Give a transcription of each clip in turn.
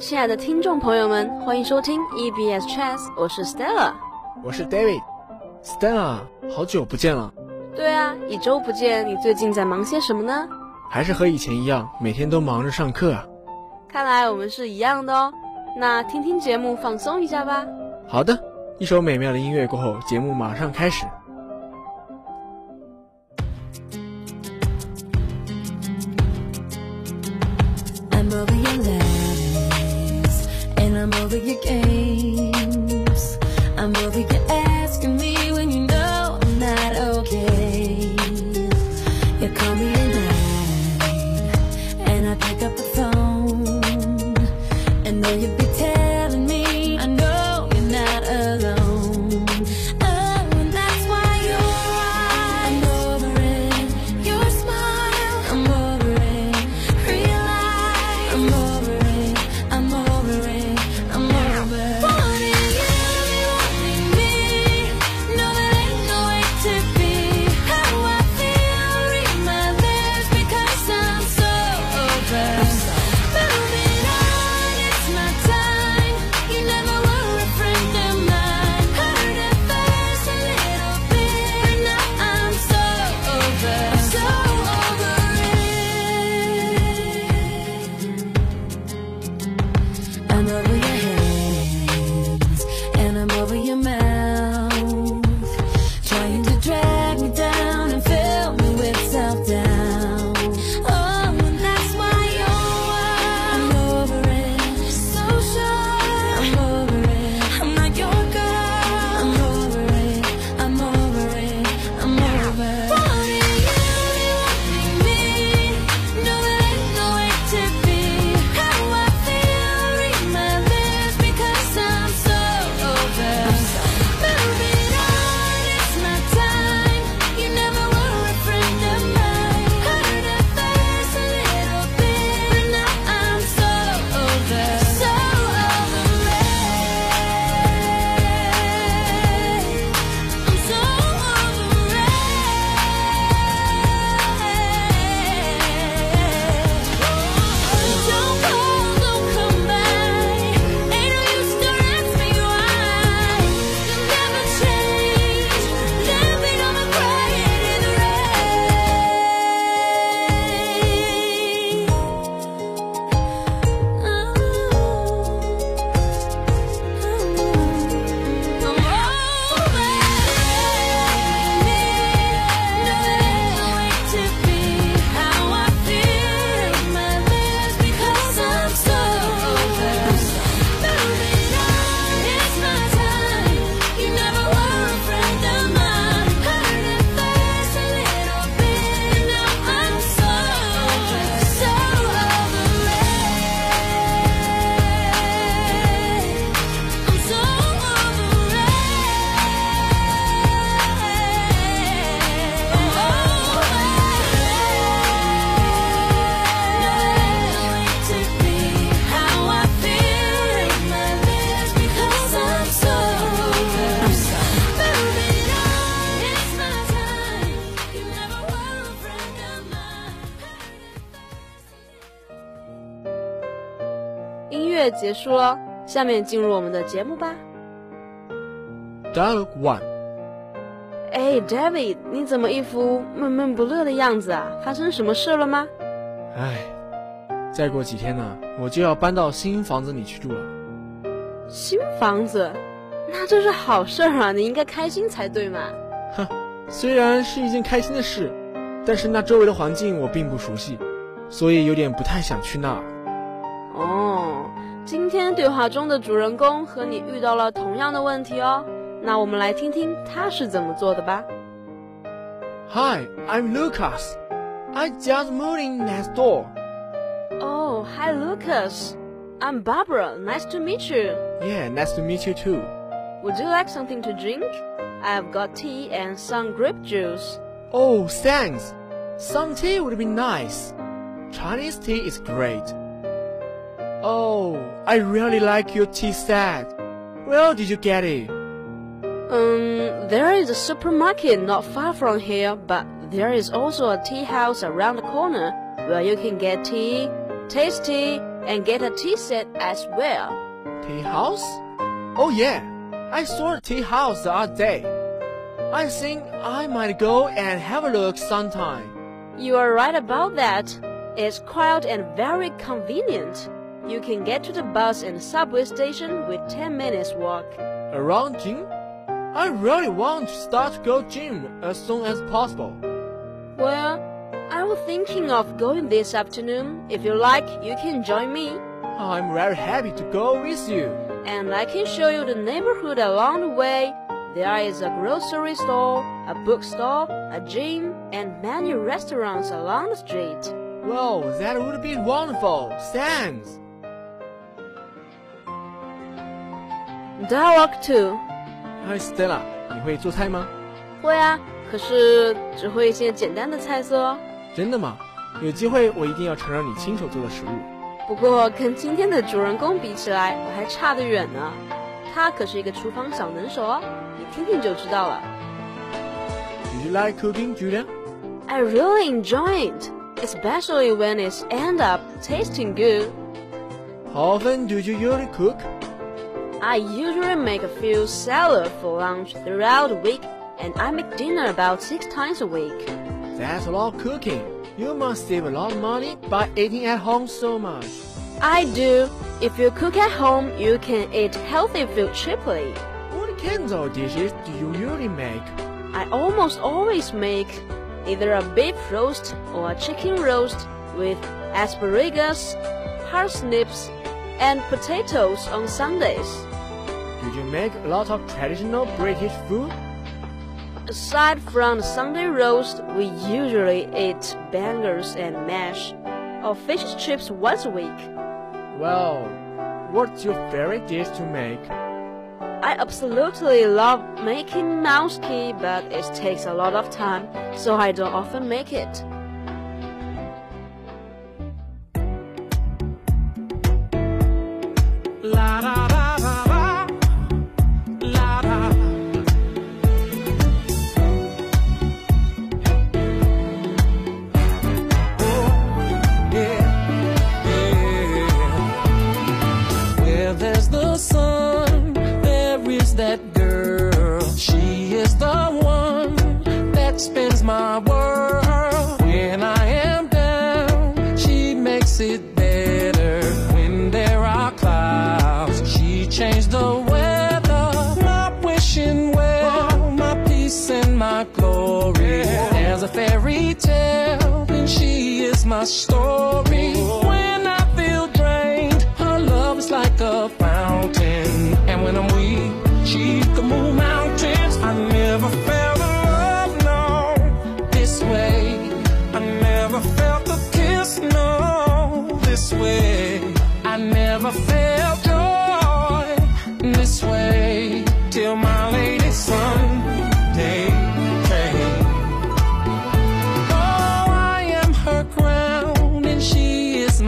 亲爱的听众朋友们，欢迎收听 EBS Chess，我是 Stella，我是 David。Stella，好久不见了。对啊，一周不见，你最近在忙些什么呢？还是和以前一样，每天都忙着上课啊。看来我们是一样的哦。那听听节目，放松一下吧。好的，一首美妙的音乐过后，节目马上开始。know you be 结束了，下面进入我们的节目吧。Dialogue One。哎，David，你怎么一副闷闷不乐的样子啊？发生什么事了吗？哎，再过几天呢，我就要搬到新房子里去住了。新房子？那这是好事儿啊，你应该开心才对嘛。哼，虽然是一件开心的事，但是那周围的环境我并不熟悉，所以有点不太想去那儿。哦。今天对话中的主人公和你遇到了同样的问题哦，那我们来听听他是怎么做的吧。Hi, I'm Lucas. I just moved in next door. Oh, hi Lucas. I'm Barbara. Nice to meet you. Yeah, nice to meet you too. Would you like something to drink? I've got tea and some grape juice. Oh, thanks. Some tea would be nice. Chinese tea is great. Oh, I really like your tea set. Where did you get it? Um, there is a supermarket not far from here, but there is also a tea house around the corner where you can get tea, taste tea, and get a tea set as well. Tea house? Oh yeah, I saw a tea house the other day. I think I might go and have a look sometime. You are right about that. It's quiet and very convenient. You can get to the bus and subway station with 10 minutes walk. Around gym? I really want to start to go gym as soon as possible. Well, I was thinking of going this afternoon. If you like, you can join me. I'm very happy to go with you. And I can show you the neighborhood along the way. There is a grocery store, a bookstore, a gym, and many restaurants along the street. Well, that would be wonderful. Thanks. Dialogue 2. Hi Stella，你会做菜吗？会啊，可是只会一些简单的菜色哦。真的吗？有机会我一定要尝尝你亲手做的食物。不过跟今天的主人公比起来，我还差得远呢。他可是一个厨房小能手哦，你听听就知道了。Do you like cooking, Julia? I really enjoy it, especially when it's end up tasting good. How often do you usually cook? I usually make a few salad for lunch throughout the week, and I make dinner about six times a week. That's a lot of cooking. You must save a lot of money by eating at home so much. I do. If you cook at home, you can eat healthy food cheaply. What kinds of dishes do you usually make? I almost always make either a beef roast or a chicken roast with asparagus, parsnips, and potatoes on Sundays. Do you make a lot of traditional British food? Aside from Sunday roast, we usually eat bangers and mash, or fish chips once a week. Well, what's your favorite dish to make? I absolutely love making moussaka, but it takes a lot of time, so I don't often make it. Spins my world. When I am down, she makes it better. When there are clouds, she changed the weather. My wishing well, my peace and my glory. There's a fairy tale, and she is my story.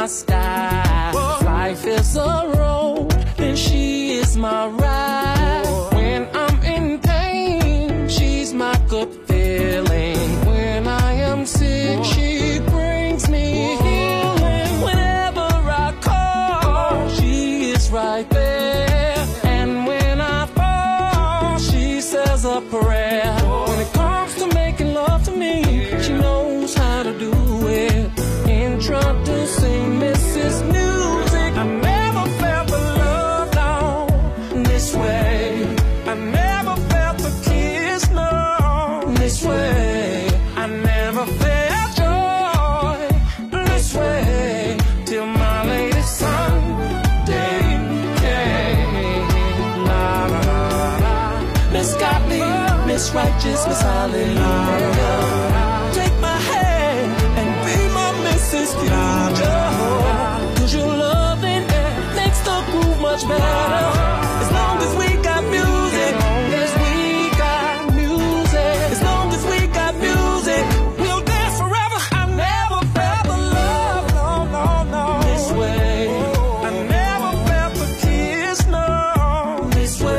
My sky. If life is a road, then she is my ride. When I'm in pain, she's my good Miss Righteous, Miss Hallelujah. Take my hand and be my Mrs. Future. Cause your loving makes the groove much better. As long as we got music, as we got music, as long as we got music, we'll dance forever. I never felt the love, no, no, no. This way, I never felt the kiss, no. This way,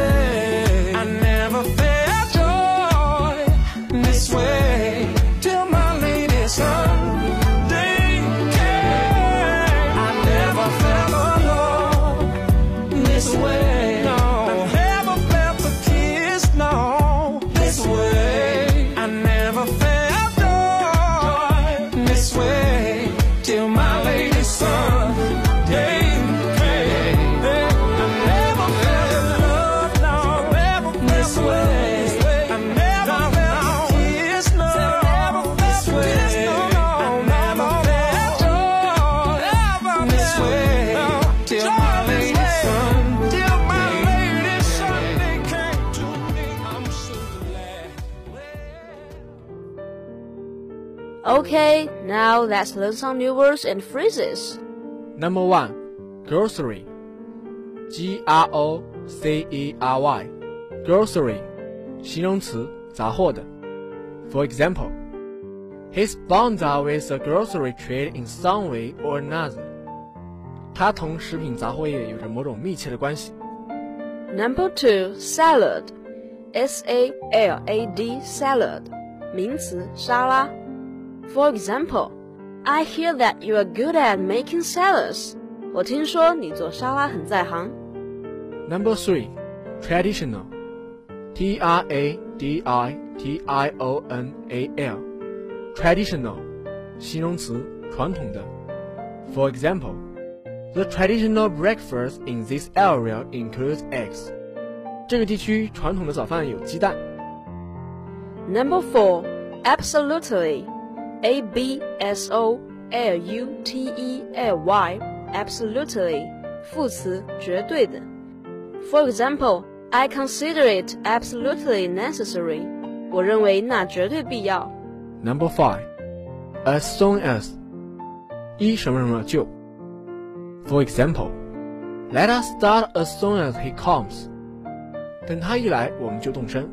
Okay, now let's learn some new words and phrases. Number one, grocery. G R O C E R Y. Grocery，形容词，杂货的。For example, his bonds are with the grocery trade in some way or another. 他同食品杂货业有着某种密切的关系。 Number two, salad. S A L A D salad. 名词，沙拉。 For example, I hear that you are good at making salads. 我听说你做沙拉很在行。 Number three, traditional. T R A D I T I O N A L. Traditional, 形容词，传统的。For example, the traditional breakfast in this area includes eggs. 这个地区传统的早饭有鸡蛋。 Number four, absolutely. A B S O L U T E L Y. Absolutely. 副词，绝对的。For example, I consider it absolutely necessary. 我认为那绝对必要。 Number five, as soon as. 一什么什么就。For example, let us start as soon as he comes. 等他一来，我们就动身。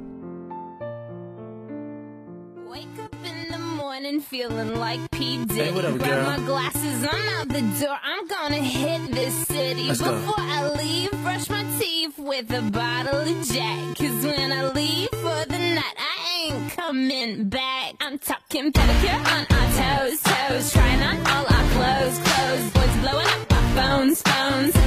Feeling like P. Diddy. Hey, up, Grab girl? my glasses, I'm out the door. I'm gonna hit this city. Let's go. Before I leave, brush my teeth with a bottle of Jack. Cause when I leave for the night, I ain't coming back. I'm talking pedicure on our toes, toes. Trying on all our clothes, clothes. Boys blowing up our phones, phones.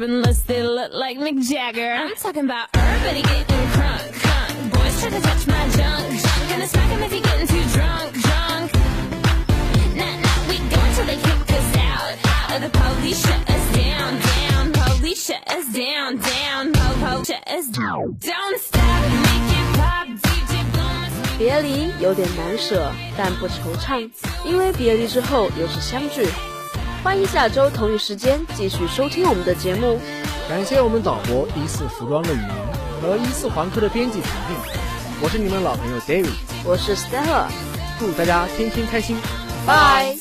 unless they look like Mick Jagger. I'm talking about everybody getting crunk, crunk. Boys try to touch my junk, junk. Gonna smack him if he getting too drunk, drunk. Nah, nah, we go until they kick us out, out. The police shut us down, down. Police shut us down, down. Po, po, shut us down. Don't stop, make it pop, DJ blow my speakers 别离有点难舍，但不惆怅，因为别离之后又是相聚。 欢迎下周同一时间继续收听我们的节目。感谢我们导播一四服装的语音和一四环科的编辑婷婷。我是你们老朋友 David，我是 Stella，祝大家天天开心。拜。